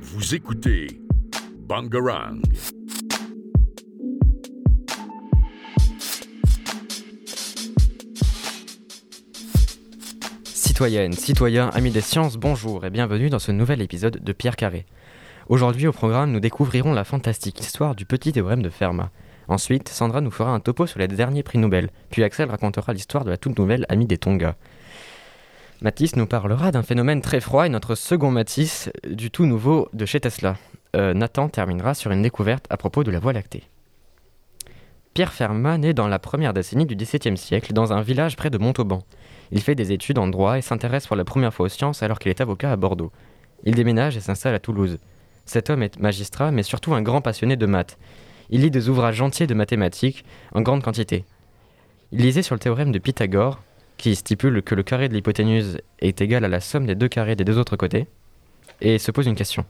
Vous écoutez Bangarang. Citoyennes, citoyens, amis des sciences, bonjour et bienvenue dans ce nouvel épisode de Pierre Carré. Aujourd'hui au programme, nous découvrirons la fantastique histoire du petit théorème de Fermat. Ensuite, Sandra nous fera un topo sur les derniers prix Nobel, puis Axel racontera l'histoire de la toute nouvelle amie des Tonga. Matisse nous parlera d'un phénomène très froid et notre second Matisse du tout nouveau de chez Tesla. Euh, Nathan terminera sur une découverte à propos de la Voie lactée. Pierre Fermat naît dans la première décennie du XVIIe siècle dans un village près de Montauban. Il fait des études en droit et s'intéresse pour la première fois aux sciences alors qu'il est avocat à Bordeaux. Il déménage et s'installe à Toulouse. Cet homme est magistrat mais surtout un grand passionné de maths. Il lit des ouvrages entiers de mathématiques en grande quantité. Il lisait sur le théorème de Pythagore qui stipule que le carré de l'hypoténuse est égal à la somme des deux carrés des deux autres côtés et se pose une question.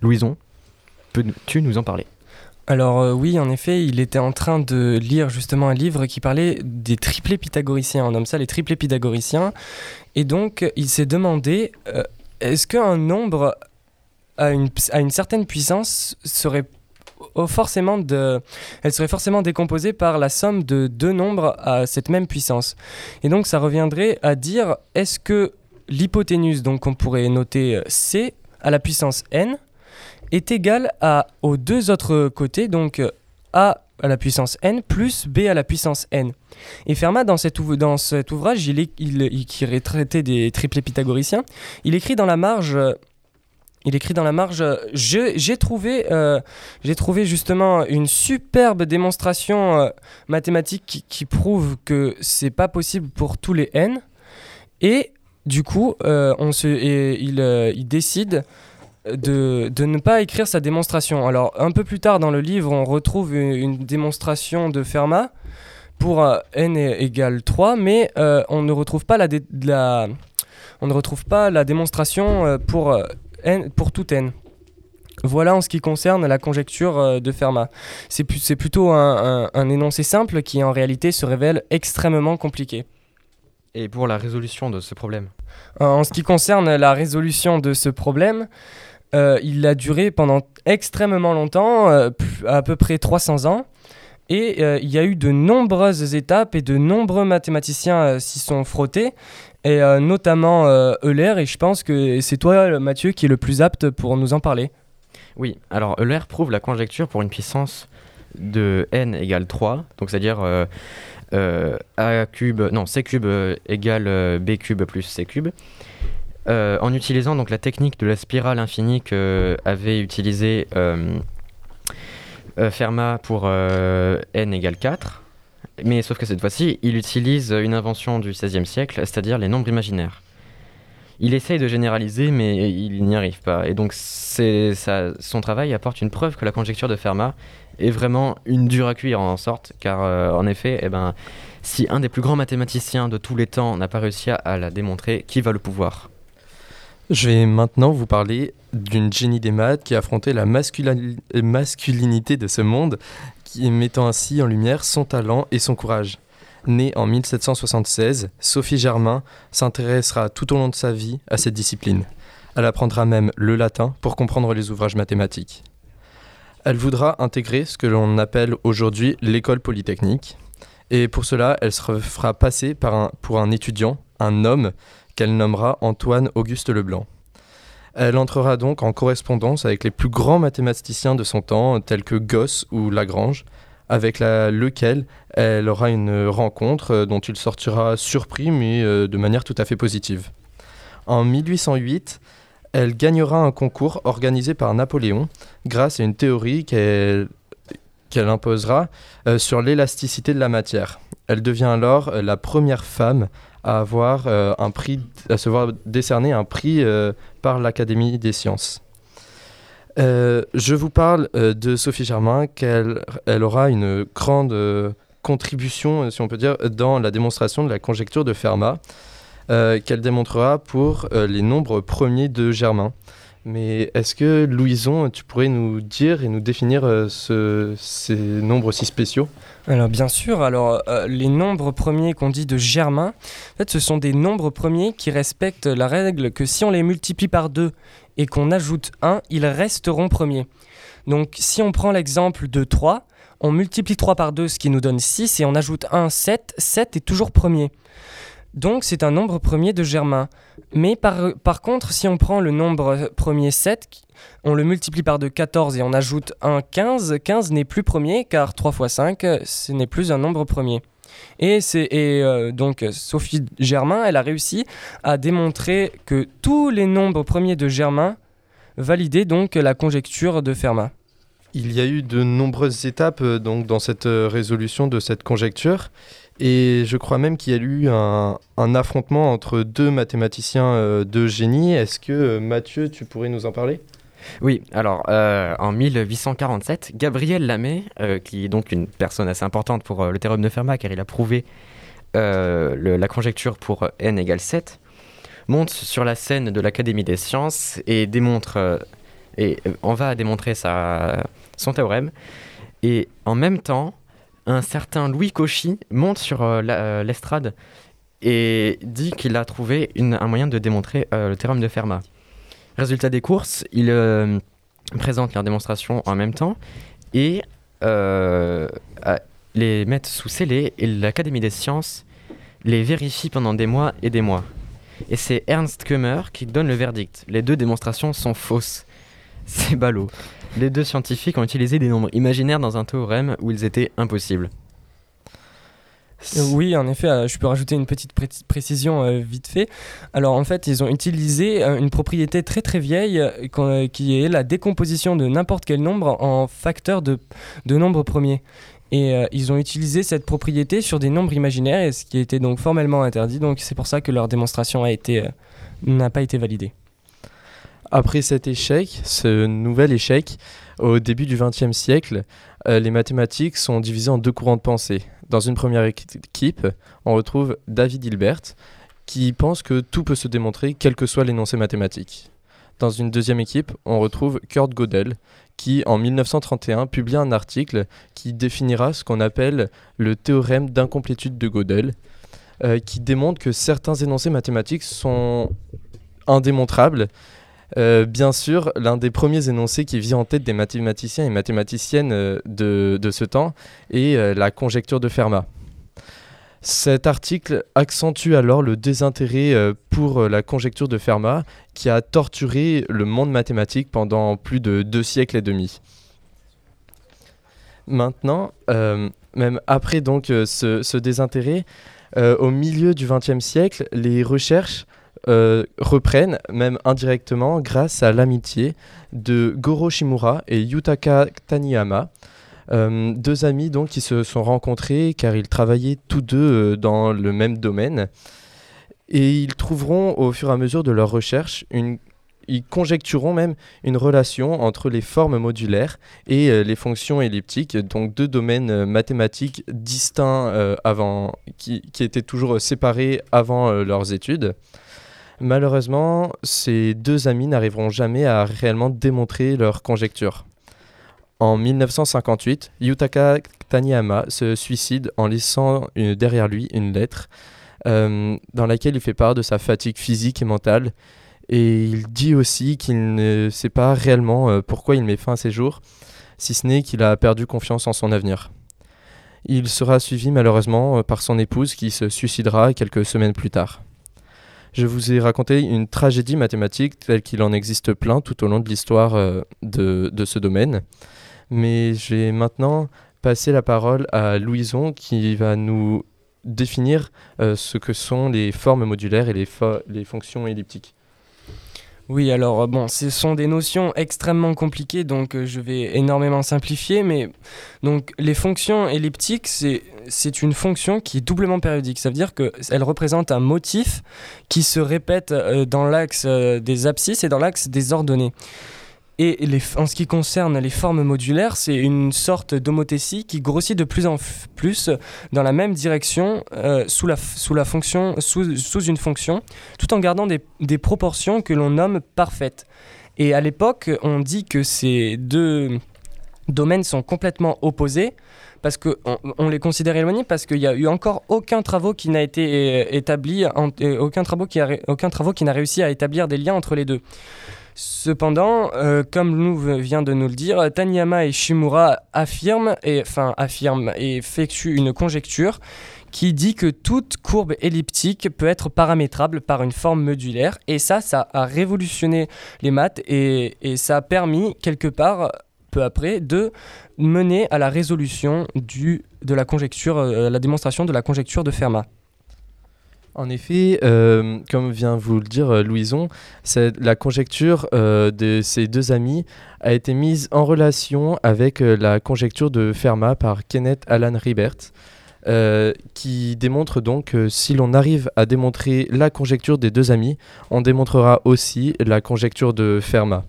Louison, peux-tu nous en parler? Alors euh, oui, en effet, il était en train de lire justement un livre qui parlait des triplés pythagoriciens. On nomme ça les triplés pythagoriciens. Et donc, il s'est demandé, euh, est-ce qu'un nombre à une, à une certaine puissance serait forcément elle serait forcément décomposée par la somme de deux nombres à cette même puissance. Et donc ça reviendrait à dire est-ce que l'hypoténuse, donc on pourrait noter euh, C à la puissance n, est égal à, aux deux autres côtés, donc a à la puissance n plus b à la puissance n. Et Fermat, dans cet, ouvrage, il, est, il, des triplés pythagoriciens, il écrit dans la marge il écrit dans la marge J'ai trouvé, euh, trouvé justement une superbe démonstration euh, mathématique qui, prouve que c'est pas possible pour tous les n. Et du coup, euh, on se, il, décide de, ne pas écrire sa démonstration. Alors, un peu plus tard dans le livre, on retrouve une, démonstration de Fermat pour n égale 3, mais on, ne retrouve pas on ne retrouve pas la démonstration pour, n, pour tout n. Voilà en ce qui concerne la conjecture de Fermat. C'est plutôt un, un, énoncé simple qui en réalité se révèle extrêmement compliqué. Et pour la résolution de ce problème? En ce qui concerne la résolution de ce problème, euh, il a duré pendant extrêmement longtemps, euh, à peu près 300 ans. Et euh, il y a eu de nombreuses étapes et de nombreux mathématiciens s'y sont frottés, et notamment Euler. Et je pense que c'est toi, Mathieu, qui est le plus apte pour nous en parler. Oui, alors Euler prouve la conjecture pour une puissance de n égale 3, donc c'est-à-dire a cube, non, c cube égale b cube plus c cube. Euh, en utilisant donc la technique de la spirale infinie que avait utilisé euh, euh, Fermat pour n égale 4. Mais sauf que cette fois-ci, il utilise une invention du XVIe siècle, c'est-à-dire les nombres imaginaires. Il essaye de généraliser, mais il n'y arrive pas. Et donc son travail apporte une preuve que la conjecture de Fermat est vraiment une dure à cuire en sorte, car en effet, eh ben, si un des plus grands mathématiciens de tous les temps n'a pas réussi à la démontrer, qui va le pouvoir? Je vais maintenant vous parler d'une génie des maths qui affrontait la masculinité de ce monde, qui mettant ainsi en lumière son talent et son courage. Née en 1776, Sophie Germain s'intéressera tout au long de sa vie à cette discipline. Elle apprendra même le latin pour comprendre les ouvrages mathématiques. Elle voudra intégrer ce que l'on appelle aujourd'hui l'école polytechnique, et pour cela, elle se fera passer pour un étudiant, un homme qu'elle nommera Antoine Auguste Leblanc. Elle entrera donc en correspondance avec les plus grands mathématiciens de son temps, tels que Gauss ou Lagrange, avec lequel elle aura une rencontre euh, dont il sortira surpris, mais euh, de manière tout à fait positive. En 1808, elle gagnera un concours organisé par Napoléon grâce à une théorie qu'elle imposera euh, sur l'élasticité de la matière. Elle devient alors la première femme à avoir euh, un prix, à se voir décerner un prix euh, par l'Académie des sciences. Euh, je vous parle de Sophie Germain, qu'elle elle aura une grande contribution, si on peut dire, dans la démonstration de la conjecture de Fermat, qu'elle démontrera pour les nombres premiers de Germain. Mais est-ce que Louison, tu pourrais nous dire et nous définir euh, ce- ces nombres si spéciaux? Alors bien sûr, alors euh, les nombres premiers qu'on dit de Germain, en fait ce sont des nombres premiers qui respectent la règle que si on les multiplie par 2 et qu'on ajoute 1, ils resteront premiers. Donc si on prend l'exemple de 3, on multiplie 3 par 2, ce qui nous donne 6, et on ajoute 1, 7, 7 est toujours premier. Donc c'est un nombre premier de Germain. Mais par, par contre, si on prend le nombre premier 7, on le multiplie par 2, 14, et on ajoute 1, 15, 15 n'est plus premier, car 3 fois 5, euh, ce n'est plus un nombre premier. Et, et euh, donc Sophie Germain, elle a réussi à démontrer que tous les nombres premiers de Germain validaient donc la conjecture de Fermat. Il y a eu de nombreuses étapes euh, donc, dans cette euh, résolution de cette conjecture. Et je crois même qu'il y a eu un, affrontement entre deux mathématiciens euh, de génie. Est-ce que Mathieu, tu pourrais nous en parler? Oui, alors en 1847, Gabriel Lamé, qui est donc une personne assez importante pour le théorème de Fermat car il a prouvé la conjecture pour n égale 7, monte sur la scène de l'Académie des sciences et démontre et euh, on va démontrer son théorème. Et en même temps, un certain Louis Cauchy monte sur euh, euh, l'estrade et dit qu'il a trouvé un moyen de démontrer le théorème de Fermat. Résultat des courses, il euh, présente leur démonstration en même temps et les met sous scellé et l'Académie des sciences les vérifie pendant des mois et des mois. Et c'est Ernst Kummer qui donne le verdict. Les deux démonstrations sont fausses. C'est ballot. Les deux scientifiques ont utilisé des nombres imaginaires dans un théorème où ils étaient impossibles. Euh, Oui, en effet, euh, je peux rajouter une petite pré- précision euh, vite fait. Alors en fait, ils ont utilisé une propriété très très vieille qui est la décomposition de n'importe quel nombre en facteurs de, de nombres premiers. Et ils ont utilisé cette propriété sur des nombres imaginaires, et ce qui était donc formellement interdit. Donc c'est pour ça que leur démonstration a été n'a pas été validée. Après cet échec, ce nouvel échec, au début du XXe siècle, euh, les mathématiques sont divisées en deux courants de pensée. Dans une première équi- équipe, on retrouve David Hilbert, qui pense que tout peut se démontrer, quel que soit l'énoncé mathématique. Dans une deuxième équipe, on retrouve Kurt Gödel, qui en 1931 publie un article qui définira ce qu'on appelle le théorème d'incomplétude de Gödel, euh, qui démontre que certains énoncés mathématiques sont indémontrables euh, bien sûr, l'un des premiers énoncés qui vient en tête des mathématiciens et mathématiciennes euh, de, ce temps est euh, la conjecture de Fermat. Cet article accentue alors le désintérêt pour la conjecture de Fermat qui a torturé le monde mathématique pendant plus de deux siècles et demi. Maintenant, même après ce, désintérêt, au milieu du XXe siècle, les recherches euh, reprennent, même indirectement, grâce à l'amitié de Goro Shimura et Yutaka Taniyama, euh, deux amis donc qui se sont rencontrés car ils travaillaient tous deux euh, dans le même domaine. Et ils trouveront au fur et à mesure de leurs recherches une ils conjectureront même une relation entre les formes modulaires et les fonctions elliptiques, donc deux domaines mathématiques distincts avant, qui, qui étaient toujours séparés avant leurs études. Malheureusement, ces deux amis n'arriveront jamais à réellement démontrer leur conjecture. En 1958, Yutaka Taniyama se suicide en laissant derrière lui une lettre euh, dans laquelle il fait part de sa fatigue physique et mentale. Et il dit aussi qu'il ne sait pas réellement euh, pourquoi il met fin à ses jours, si ce n'est qu'il a perdu confiance en son avenir. Il sera suivi malheureusement euh, par son épouse qui se suicidera quelques semaines plus tard. Je vous ai raconté une tragédie mathématique telle qu'il en existe plein tout au long de l'histoire euh, de, ce domaine. Mais je vais maintenant passer la parole à Louison qui va nous définir euh, ce que sont les formes modulaires et les fonctions elliptiques. Oui, alors euh, bon, ce sont des notions extrêmement compliquées, donc euh, je vais énormément simplifier, mais donc les fonctions elliptiques, c'est c'est une fonction qui est doublement périodique. Ça veut dire qu'elle représente un motif qui se répète euh, dans l'axe des abscisses et dans l'axe des ordonnées. Et en ce qui concerne les formes modulaires, c'est une sorte d'homothétie qui grossit de plus en plus dans la même direction euh, sous, la, sous, la fonction, sous, sous une fonction, tout en gardant des, des proportions que l'on nomme parfaites. Et à l'époque, on dit que ces deux domaines sont complètement opposés parce qu'on on les considère éloignés parce qu'il n'y a eu encore aucun travaux qui n'a été euh, établi, euh, aucun travaux qui n'a réussi à établir des liens entre les deux. Cependant, euh, comme Lou vient de nous le dire, Taniyama et Shimura affirment et effectuent une conjecture qui dit que toute courbe elliptique peut être paramétrable par une forme modulaire et ça, ça a révolutionné les maths et, ça a permis quelque part peu après de mener à la résolution de la conjecture, euh, la démonstration de la conjecture de Fermat. En effet, euh, comme vient vous le dire euh, Louison, la conjecture euh, de ces deux amis a été mise en relation avec la conjecture de Fermat par Kenneth Alan Ribert, qui démontre donc que si l'on arrive à démontrer la conjecture des deux amis, on démontrera aussi la conjecture de Fermat.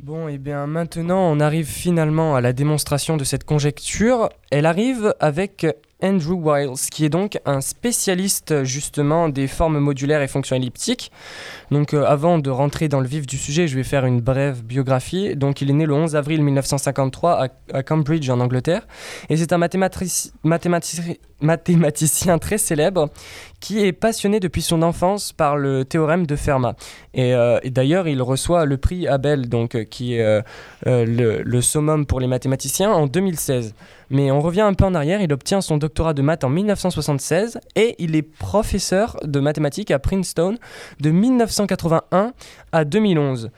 Bon, et bien maintenant on arrive finalement à la démonstration de cette conjecture. Elle arrive avec Andrew Wiles, qui est donc un spécialiste justement des formes modulaires et fonctions elliptiques. Donc euh, avant de rentrer dans le vif du sujet, je vais faire une brève biographie. Donc il est né le 11 avril 1953 à, Cambridge en Angleterre. Et c'est un mathématicien très célèbre qui est passionné depuis son enfance par le théorème de Fermat. Et, euh, d'ailleurs, il reçoit le prix Abel, donc, euh, qui est le, le summum pour les mathématiciens, en 2016. Mais on revient un peu en arrière, il obtient son doctorat de maths en 1976 et il est professeur de mathématiques à Princeton de 1981 à 2011.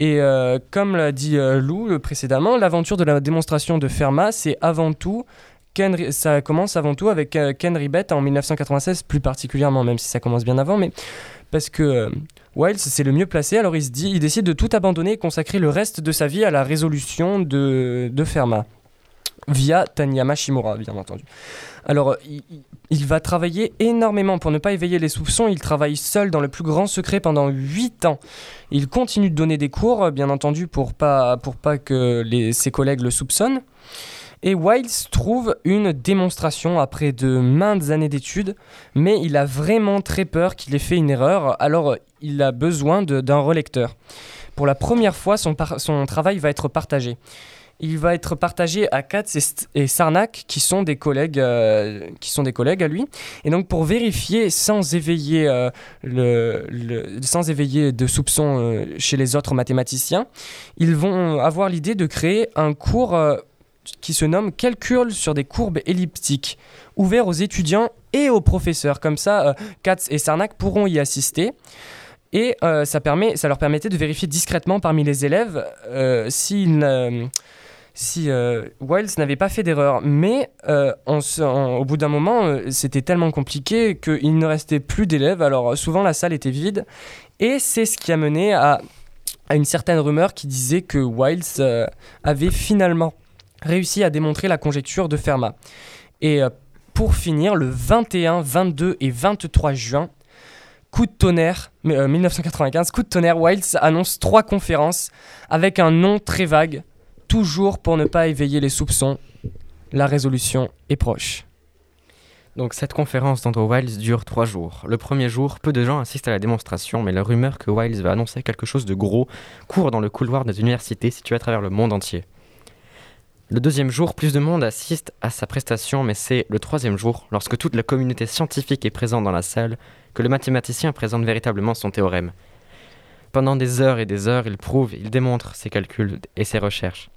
Et euh, comme l'a dit euh, Lou euh, précédemment, l'aventure de la démonstration de Fermat, c'est avant tout ça commence avant tout avec euh, Ken Ribet en 1996 plus particulièrement, même si ça commence bien avant, mais parce que euh, Wiles c'est le mieux placé, alors il se dit, il décide de tout abandonner et consacrer le reste de sa vie à la résolution de, de Fermat via Taniyama Shimura, bien entendu. Alors, euh, il, va travailler énormément pour ne pas éveiller les soupçons. Il travaille seul dans le plus grand secret pendant 8 ans. Il continue de donner des cours, euh, bien entendu, pour pas, pour pas que ses collègues le soupçonnent. Et Wiles trouve une démonstration après de maintes années d'études, mais il a vraiment très peur qu'il ait fait une erreur, alors il a besoin d'un relecteur. Pour la première fois, son travail va être partagé. Il va être partagé à Katz et, Sarnak, qui sont des collègues, euh, qui sont des collègues à lui. Et donc pour vérifier sans éveiller, euh, le, sans éveiller de soupçons euh, chez les autres mathématiciens, ils vont avoir l'idée de créer un cours euh, qui se nomme Calcul sur des courbes elliptiques, ouvert aux étudiants et aux professeurs. Comme ça, euh, Katz et Sarnak pourront y assister. Et euh, ça, permet, ça leur permettait de vérifier discrètement parmi les élèves euh, s'ils ne- si euh, Wiles n'avait pas fait d'erreur. Mais euh, au bout d'un moment, euh, c'était tellement compliqué qu'il ne restait plus d'élèves. Alors souvent, la salle était vide. Et c'est ce qui a mené à, une certaine rumeur qui disait que Wiles avait finalement réussi à démontrer la conjecture de Fermat. Et pour finir, le 21, 22 et 23 juin, coup de tonnerre, mais, euh, 1995, coup de tonnerre, Wiles annonce trois conférences avec un nom très vague, toujours pour ne pas éveiller les soupçons. La résolution est proche. Donc cette conférence d'Andrew Wiles dure trois jours. Le premier jour, peu de gens assistent à la démonstration, mais la rumeur que Wiles va annoncer quelque chose de gros court dans le couloir des universités situées à travers le monde entier. Le deuxième jour, plus de monde assiste à sa prestation, mais c'est le troisième jour, lorsque toute la communauté scientifique est présente dans la salle, que le mathématicien présente véritablement son théorème. Pendant des heures et des heures, il prouve, il démontre ses calculs et ses recherches.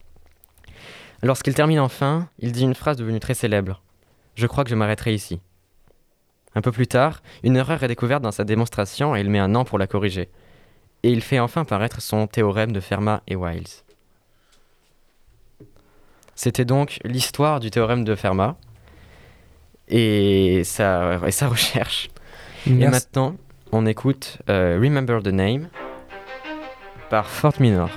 Lorsqu'il termine enfin, il dit une phrase devenue très célèbre. Je crois que je m'arrêterai ici. Un peu plus tard, une erreur est découverte dans sa démonstration et il met un an pour la corriger. Et il fait enfin paraître son théorème de Fermat et Wiles. C'était donc l'histoire du théorème de Fermat et sa, et sa recherche. Et maintenant, on écoute euh, Remember the Name par Fort Minor.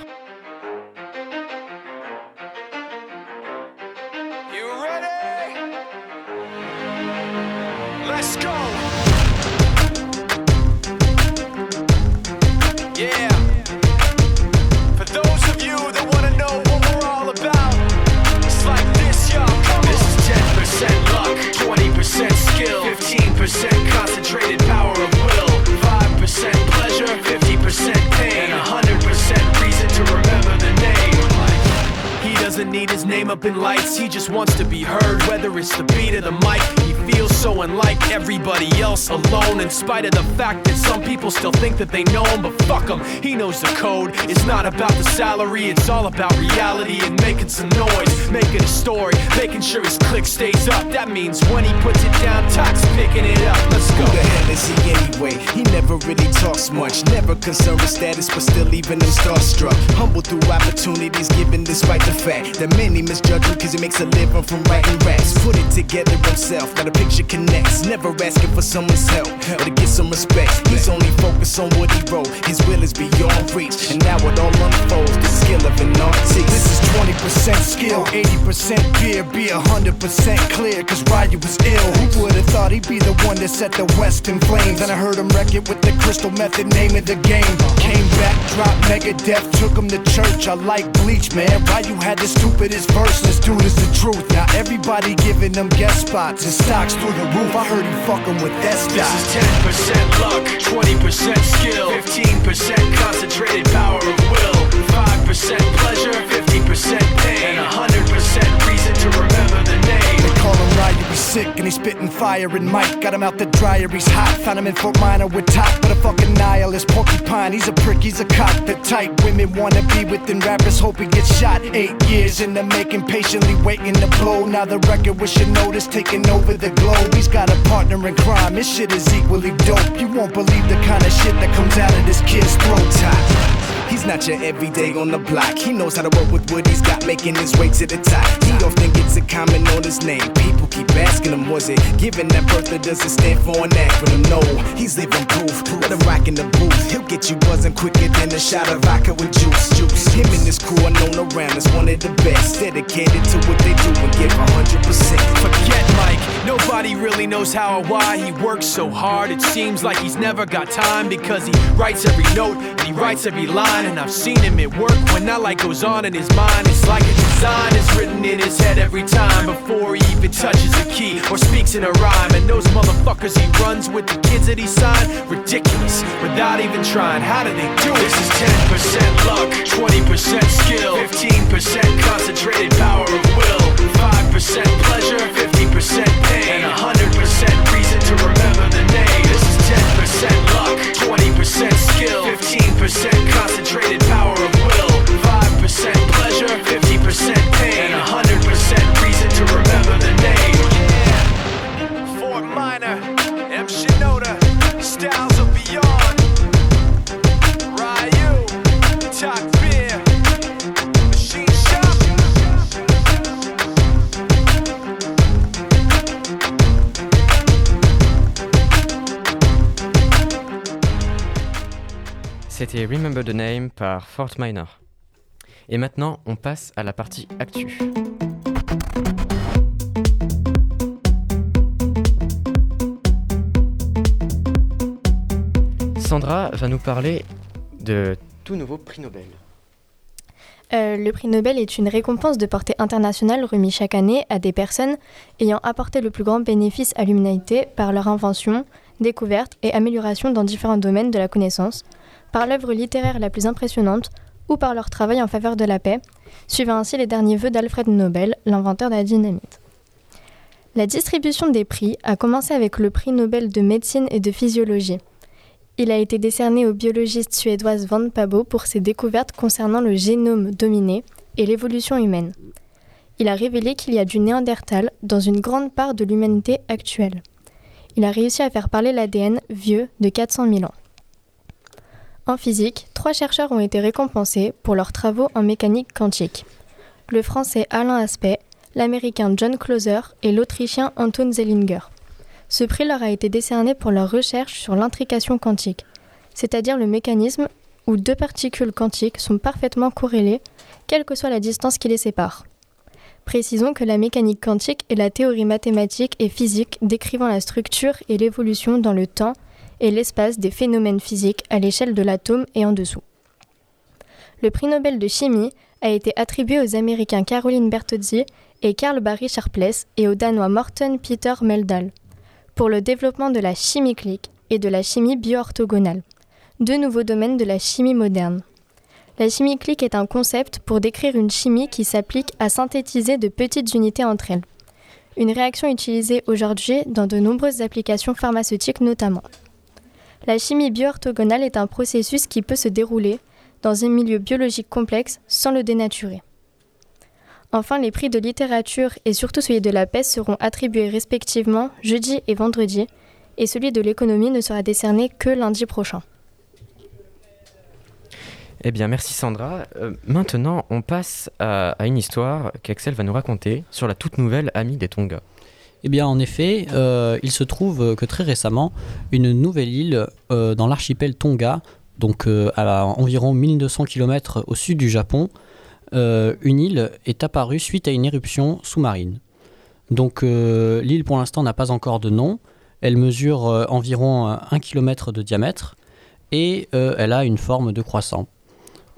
Fact that some people still think that they know him, but fuck him, he knows the code. It's not about the salary, it's all about reality and making some noise, making a story, making sure his click stays up. That means when he puts it down, Tox picking it up. Let's go. Who the hell is he anyway? He never really talks much, never concerned with status, but still leaving him starstruck. Humble through opportunities given despite the fact that many misjudge him because he makes a living from writing raps. Put it together himself, got a picture connects, never asking for someone's help or to get some respect. He's only focused on what he wrote, his will is beyond reach, and now it all unfolds the skill of an artist. This is 20% skill, 80% beer, be 100% clear, cause Ryu was ill. Who would've thought he'd be the one that set the West in flames? And I heard him wreck it with the crystal method, name of the game. Came back, dropped mega death, took him to church. I like Bleach, man. Ryu had the stupidest verse, this dude is the truth. Now everybody giving them guest spots and stocks through the roof. I heard he fucking with that This is 10% luck, 20% skill, 15% concentrated power of will, 5% pleasure, 50% pain, and 100% reason to remember the name. They call him Ryu, he's sick and he's spitting fire and Mike got him out the dryer, he's hot. Found him in Fort Minor with top, but a fucking nihilist porcupine. He's a prick, he's a cock. The type women wanna be within rappers, hope he gets shot. Eight years in the making, patiently waiting to blow. Now the record with notice taking over the globe. He's got a partner in crime, his shit is equally dope. You won't believe the kind of shit that comes out of this kid's throat. top. He's not your everyday on the block. He knows how to work with what he's got, making his way to the top. He often gets a comment on his name. People keep asking him, was it given that birth or does it stand for an acronym? No, he's living proof. Let him rock in the booth. He'll get you buzzing quicker than a shot of vodka with juice. Juice. Him and his crew are known around as one of the best. Dedicated to what they do and give 100%. Forget Mike, nobody really knows how or why he works so hard. It seems like he's never got time because he writes every note and he writes every line. And I've seen him at work when that light goes on in his mind. It's like a design is written in his head every time before he even touches a key or speaks in a rhyme. And those motherfuckers he runs with the kids that he signed, ridiculous without even trying. How do they do it? This is 10% luck, 20% skill, 15% concentrated power of will, 5% pleasure, 50% pain, and 100% reason to remember the name. This is 10% luck, 20% skill, 15% concentrated power of will, 5% pleasure, 50% C'était Remember the Name par Fort Minor. Et maintenant, on passe à la partie actu. Sandra va nous parler de tout nouveau prix Nobel. Euh, le prix Nobel est une récompense de portée internationale remise chaque année à des personnes ayant apporté le plus grand bénéfice à l'humanité par leur invention, découverte et amélioration dans différents domaines de la connaissance, par l'œuvre littéraire la plus impressionnante ou par leur travail en faveur de la paix, suivant ainsi les derniers vœux d'Alfred Nobel, l'inventeur de la dynamite. La distribution des prix a commencé avec le prix Nobel de médecine et de physiologie. Il a été décerné aux biologistes suédoises Van Pabo pour ses découvertes concernant le génome dominé et l'évolution humaine. Il a révélé qu'il y a du néandertal dans une grande part de l'humanité actuelle. Il a réussi à faire parler l'ADN vieux de 400 000 ans. En physique, trois chercheurs ont été récompensés pour leurs travaux en mécanique quantique. Le français Alain Aspect, l'américain John Clauser et l'autrichien Anton Zellinger. Ce prix leur a été décerné pour leur recherche sur l'intrication quantique, c'est-à-dire le mécanisme où deux particules quantiques sont parfaitement corrélées, quelle que soit la distance qui les sépare. Précisons que la mécanique quantique est la théorie mathématique et physique décrivant la structure et l'évolution dans le temps et l'espace des phénomènes physiques à l'échelle de l'atome et en dessous. Le prix Nobel de chimie a été attribué aux Américains Caroline Bertozzi et Carl Barry Sharpless et au Danois Morten Peter Meldal pour le développement de la chimie clique et de la chimie bioorthogonale, deux nouveaux domaines de la chimie moderne. La chimie clique est un concept pour décrire une chimie qui s'applique à synthétiser de petites unités entre elles. Une réaction utilisée aujourd'hui dans de nombreuses applications pharmaceutiques notamment. La chimie bioorthogonale est un processus qui peut se dérouler dans un milieu biologique complexe sans le dénaturer. Enfin, les prix de littérature et surtout celui de la paix seront attribués respectivement jeudi et vendredi, et celui de l'économie ne sera décerné que lundi prochain. Eh bien, merci Sandra. Euh, maintenant, on passe à, à une histoire qu'Axel va nous raconter sur la toute nouvelle amie des Tonga. Eh bien, en effet, euh, il se trouve que très récemment, une nouvelle île euh, dans l'archipel Tonga, donc euh, à environ 1200 km au sud du Japon, euh, une île est apparue suite à une éruption sous-marine. Donc euh, l'île pour l'instant n'a pas encore de nom, elle mesure euh, environ 1 km de diamètre et euh, elle a une forme de croissant.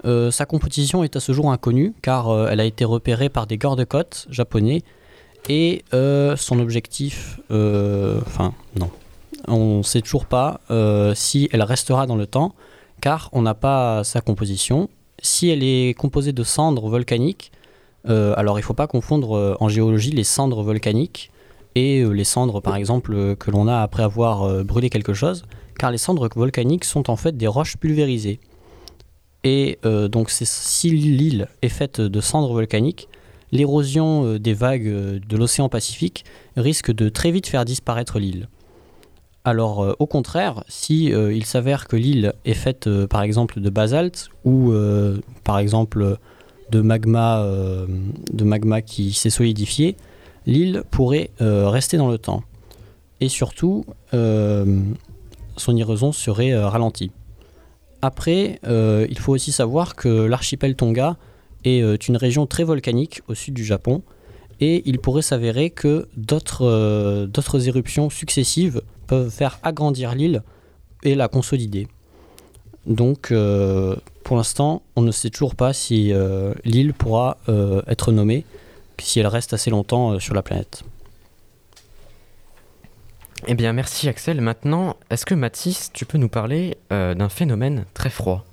Euh, sa composition est à ce jour inconnue car euh, elle a été repérée par des gardes-côtes japonais et euh, son objectif, euh, enfin non, on ne sait toujours pas euh, si elle restera dans le temps car on n'a pas sa composition. Si elle est composée de cendres volcaniques, alors il ne faut pas confondre en géologie les cendres volcaniques et les cendres par exemple que l'on a après avoir brûlé quelque chose, car les cendres volcaniques sont en fait des roches pulvérisées. Et donc si l'île est faite de cendres volcaniques, l'érosion euh, des vagues euh, de l'océan Pacifique risque de très vite faire disparaître l'île. Alors euh, au contraire, si il s'avère que l'île est faite par exemple de basalte ou par exemple de magma, de magma qui s'est solidifié, l'île pourrait rester dans le temps. Et surtout, son érosion serait ralentie. Après, il faut aussi savoir que l'archipel Tonga est euh, une région très volcanique au sud du Japon et il pourrait s'avérer que d'autres euh, éruptions successives peuvent faire agrandir l'île et la consolider. Donc, euh, pour l'instant, on ne sait toujours pas si l'île pourra être nommée, si elle reste assez longtemps sur la planète. Eh bien, merci Axel. Maintenant, est-ce que Mathis, tu peux nous parler d'un phénomène très froid?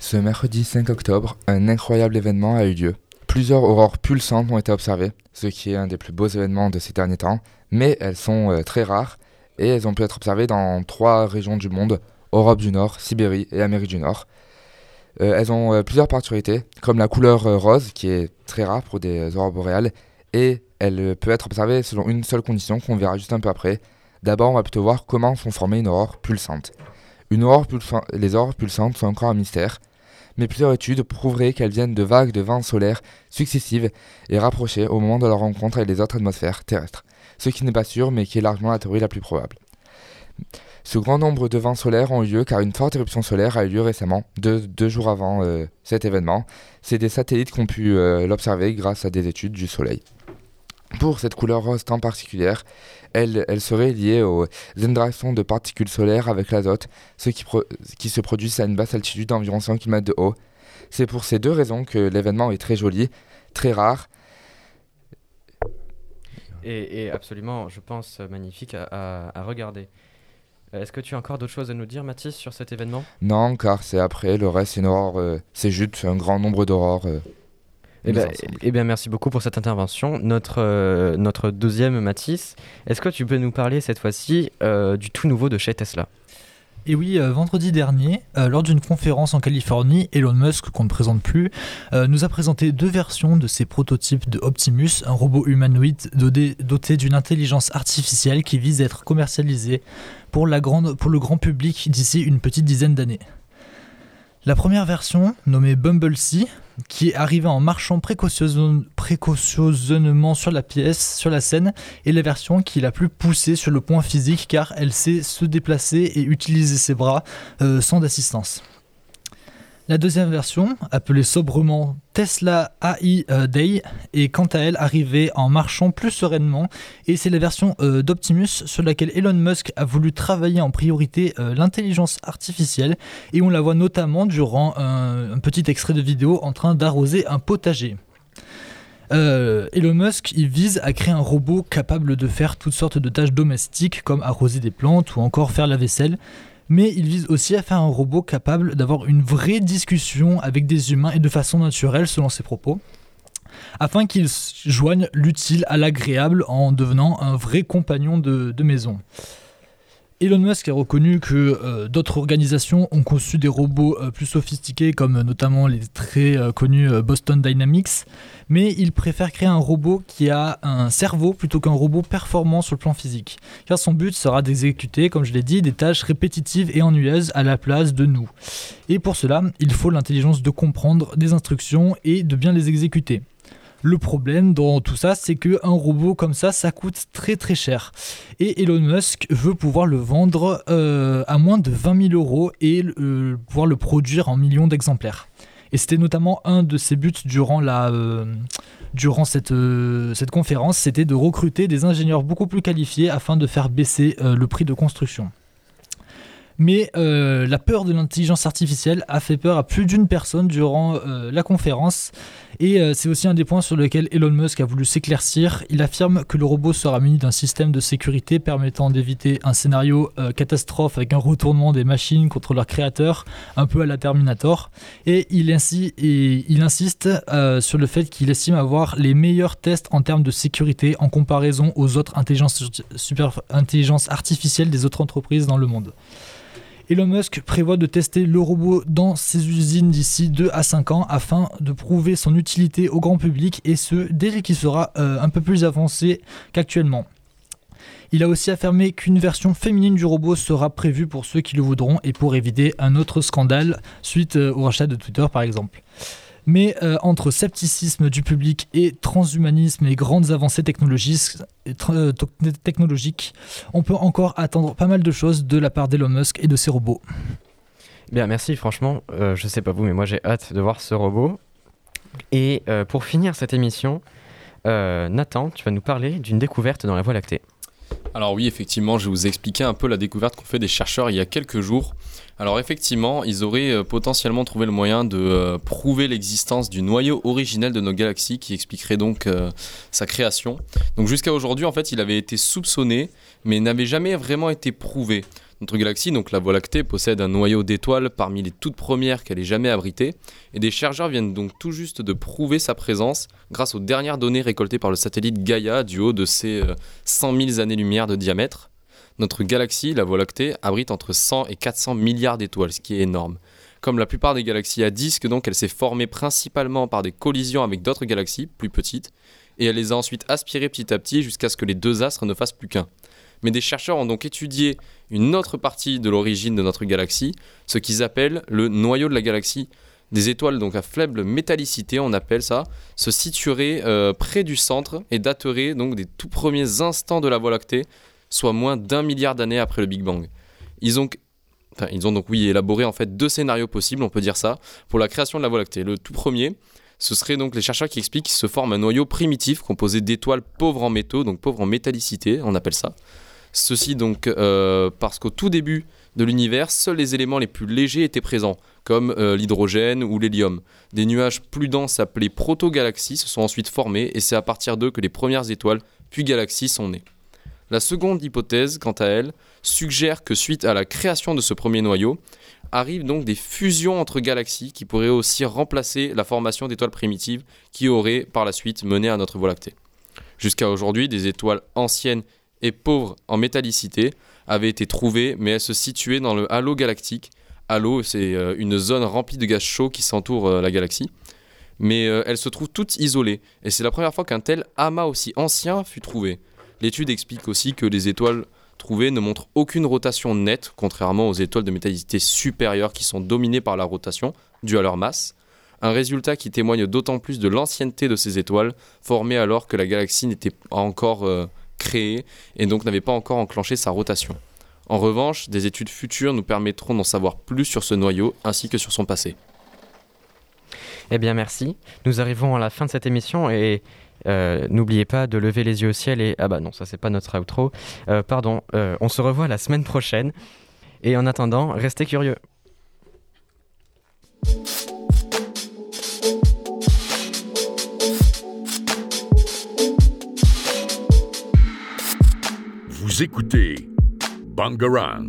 Ce mercredi 5 octobre, un incroyable événement a eu lieu. Plusieurs aurores pulsantes ont été observées, ce qui est un des plus beaux événements de ces derniers temps, mais elles sont euh, très rares et elles ont pu être observées dans trois régions du monde, Europe du Nord, Sibérie et Amérique du Nord. Euh, elles ont euh, plusieurs particularités, comme la couleur rose, qui est très rare pour des aurores boréales, et elle peut être observée selon une seule condition qu'on verra juste un peu après. D'abord, on va plutôt voir comment sont formées une aurore pulsante. Les aurores pulsantes sont encore un mystère, mais plusieurs études prouveraient qu'elles viennent de vagues de vent solaire successives et rapprochées au moment de leur rencontre avec les autres atmosphères terrestres, ce qui n'est pas sûr mais qui est largement la théorie la plus probable. Ce grand nombre de vents solaires ont eu lieu car une forte éruption solaire a eu lieu récemment, deux, deux jours avant euh, cet événement. C'est des satellites qui ont pu euh, l'observer grâce à des études du Soleil. Pour cette couleur rose tant particulière, elle, elle serait liée aux interactions de particules solaires avec l'azote, ce qui, se produisent à une basse altitude d'environ 100 km de haut. C'est pour ces deux raisons que l'événement est très joli, très rare. et, et absolument, je pense, euh, magnifique à, à- à regarder. Euh, Est-ce que tu as encore d'autres choses à nous dire, Mathis, sur cet événement? Non, car c'est après, le reste c'est une aurore, euh, c'est juste un grand nombre d'aurores. euh, Eh bien, ensemble. eh bien, merci beaucoup pour cette intervention. Notre, euh, notre deuxième Mathis, est-ce que tu peux nous parler cette fois-ci euh, du tout nouveau de chez Tesla? Et oui, euh, vendredi dernier, euh, lors d'une conférence en Californie, Elon Musk, qu'on ne présente plus, euh, nous a présenté deux versions de ses prototypes de Optimus, un robot humanoïde doté, doté d'une intelligence artificielle qui vise à être commercialisé pour, la grande, pour le grand public d'ici une petite dizaine d'années. La première version, nommée Bumblebee, qui est arrivée en marchant précautionneusement sur la pièce, sur la scène, est la version qui est la plus poussée sur le point physique car elle sait se déplacer et utiliser ses bras euh, sans assistance. La deuxième version, appelée sobrement Tesla AI euh, Day, est quant à elle arrivée en marchant plus sereinement et c'est la version euh, d'Optimus sur laquelle Elon Musk a voulu travailler en priorité euh, l'intelligence artificielle et on la voit notamment durant un, petit extrait de vidéo en train d'arroser un potager. Elon Musk il vise à créer un robot capable de faire toutes sortes de tâches domestiques comme arroser des plantes ou encore faire la vaisselle, mais il vise aussi à faire un robot capable d'avoir une vraie discussion avec des humains et de façon naturelle selon ses propos, afin qu'il joigne l'utile à l'agréable en devenant un vrai compagnon de maison. Elon Musk a reconnu que euh, d'autres organisations ont conçu des robots euh, plus sophistiqués, comme euh, notamment les très connus Boston Dynamics, mais il préfère créer un robot qui a un cerveau plutôt qu'un robot performant sur le plan physique, car son but sera d'exécuter, comme je l'ai dit, des tâches répétitives et ennuyeuses à la place de nous. Et pour cela, il faut l'intelligence de comprendre des instructions et de bien les exécuter. Le problème dans tout ça, c'est que un robot comme ça, ça coûte très très cher. Et Elon Musk veut pouvoir le vendre euh, à moins de 20 000 euros et euh, pouvoir le produire en millions d'exemplaires. Et c'était notamment un de ses buts durant, euh, cette, conférence, c'était de recruter des ingénieurs beaucoup plus qualifiés afin de faire baisser le prix de construction. Mais euh, la peur de l'intelligence artificielle a fait peur à plus d'une personne durant euh, la conférence. Et euh, c'est aussi un des points sur lesquels Elon Musk a voulu s'éclaircir. Il affirme que le robot sera muni d'un système de sécurité permettant d'éviter un scénario catastrophe avec un retournement des machines contre leur créateur, un peu à la Terminator. Et il, et il insiste sur le fait qu'il estime avoir les meilleurs tests en termes de sécurité en comparaison aux autres intelligences, super, intelligences artificielles des autres entreprises dans le monde. Elon Musk prévoit de tester le robot dans ses usines d'ici 2 à 5 ans afin de prouver son utilité au grand public et ce dès qu'il sera euh, un peu plus avancé qu'actuellement. Il a aussi affirmé qu'une version féminine du robot sera prévue pour ceux qui le voudront et pour éviter un autre scandale suite euh, au rachat de Twitter par exemple. Mais euh, entre scepticisme du public et transhumanisme et grandes avancées technologiques, euh, technologiques, on peut encore attendre pas mal de choses de la part d'Elon Musk et de ses robots. Bien, merci. Franchement, euh, je sais pas vous, mais moi j'ai hâte de voir ce robot. Et euh, pour finir cette émission, euh, Nathan, tu vas nous parler d'une découverte dans la Voie lactée. Alors oui, effectivement, je vais vous expliquer un peu la découverte qu'ont fait des chercheurs il y a quelques jours. Alors effectivement, ils auraient euh, potentiellement trouvé le moyen de euh, prouver l'existence du noyau originel de nos galaxies qui expliquerait donc euh, sa création. Donc jusqu'à aujourd'hui, en fait, il avait été soupçonné, mais n'avait jamais vraiment été prouvé. Notre galaxie, donc la Voie lactée, possède un noyau d'étoiles parmi les toutes premières qu'elle ait jamais abritées, et des chercheurs viennent donc tout juste de prouver sa présence grâce aux dernières données récoltées par le satellite Gaia du haut de ses euh, 100 000 années-lumière de diamètre. Notre galaxie, la Voie lactée, abrite entre 100 et 400 milliards d'étoiles, ce qui est énorme. Comme la plupart des galaxies à disque, donc, elle s'est formée principalement par des collisions avec d'autres galaxies plus petites, et elle les a ensuite aspirées petit à petit jusqu'à ce que les deux astres ne fassent plus qu'un. Mais des chercheurs ont donc étudié une autre partie de l'origine de notre galaxie, ce qu'ils appellent le noyau de la galaxie. Des étoiles donc à faible métallicité, on appelle ça, se situeraient euh, près du centre et dateraient donc des tout premiers instants de la Voie lactée, soit moins d'un milliard d'années après le Big Bang. Ils ont, enfin, ils ont donc oui élaboré en fait deux scénarios possibles, on peut dire ça, pour la création de la Voie lactée. Le tout premier, ce serait donc les chercheurs qui expliquent qu'il se forme un noyau primitif composé d'étoiles pauvres en métaux, donc pauvres en métallicité, on appelle ça. Ceci donc euh, parce qu'au tout début de l'univers, seuls les éléments les plus légers étaient présents, comme euh, l'hydrogène ou l'hélium. Des nuages plus denses appelés protogalaxies se sont ensuite formés et c'est à partir d'eux que les premières étoiles, puis galaxies, sont nées. La seconde hypothèse, quant à elle, suggère que suite à la création de ce premier noyau, arrivent donc des fusions entre galaxies qui pourraient aussi remplacer la formation d'étoiles primitives qui auraient par la suite mené à notre Voie lactée. Jusqu'à aujourd'hui, des étoiles anciennes et pauvres en métallicité avaient été trouvées, mais elles se situaient dans le halo galactique. Halo, c'est euh, une zone remplie de gaz chaud qui s'entoure euh, la galaxie. Mais euh, elles se trouvent toutes isolées, et c'est la première fois qu'un tel amas aussi ancien fut trouvé. L'étude explique aussi que les étoiles trouvées ne montrent aucune rotation nette, contrairement aux étoiles de métallicité supérieure qui sont dominées par la rotation, due à leur masse. Un résultat qui témoigne d'autant plus de l'ancienneté de ces étoiles, formées alors que la galaxie n'était pas encore euh, créée et donc n'avait pas encore enclenché sa rotation. En revanche, des études futures nous permettront d'en savoir plus sur ce noyau ainsi que sur son passé. Eh bien, merci. Nous arrivons à la fin de cette émission et euh, n'oubliez pas de lever les yeux au ciel et... Ah bah non, ça c'est pas notre outro. Euh, pardon, euh, on se revoit la semaine prochaine. Et en attendant, restez curieux. Vous écoutez Bangarang.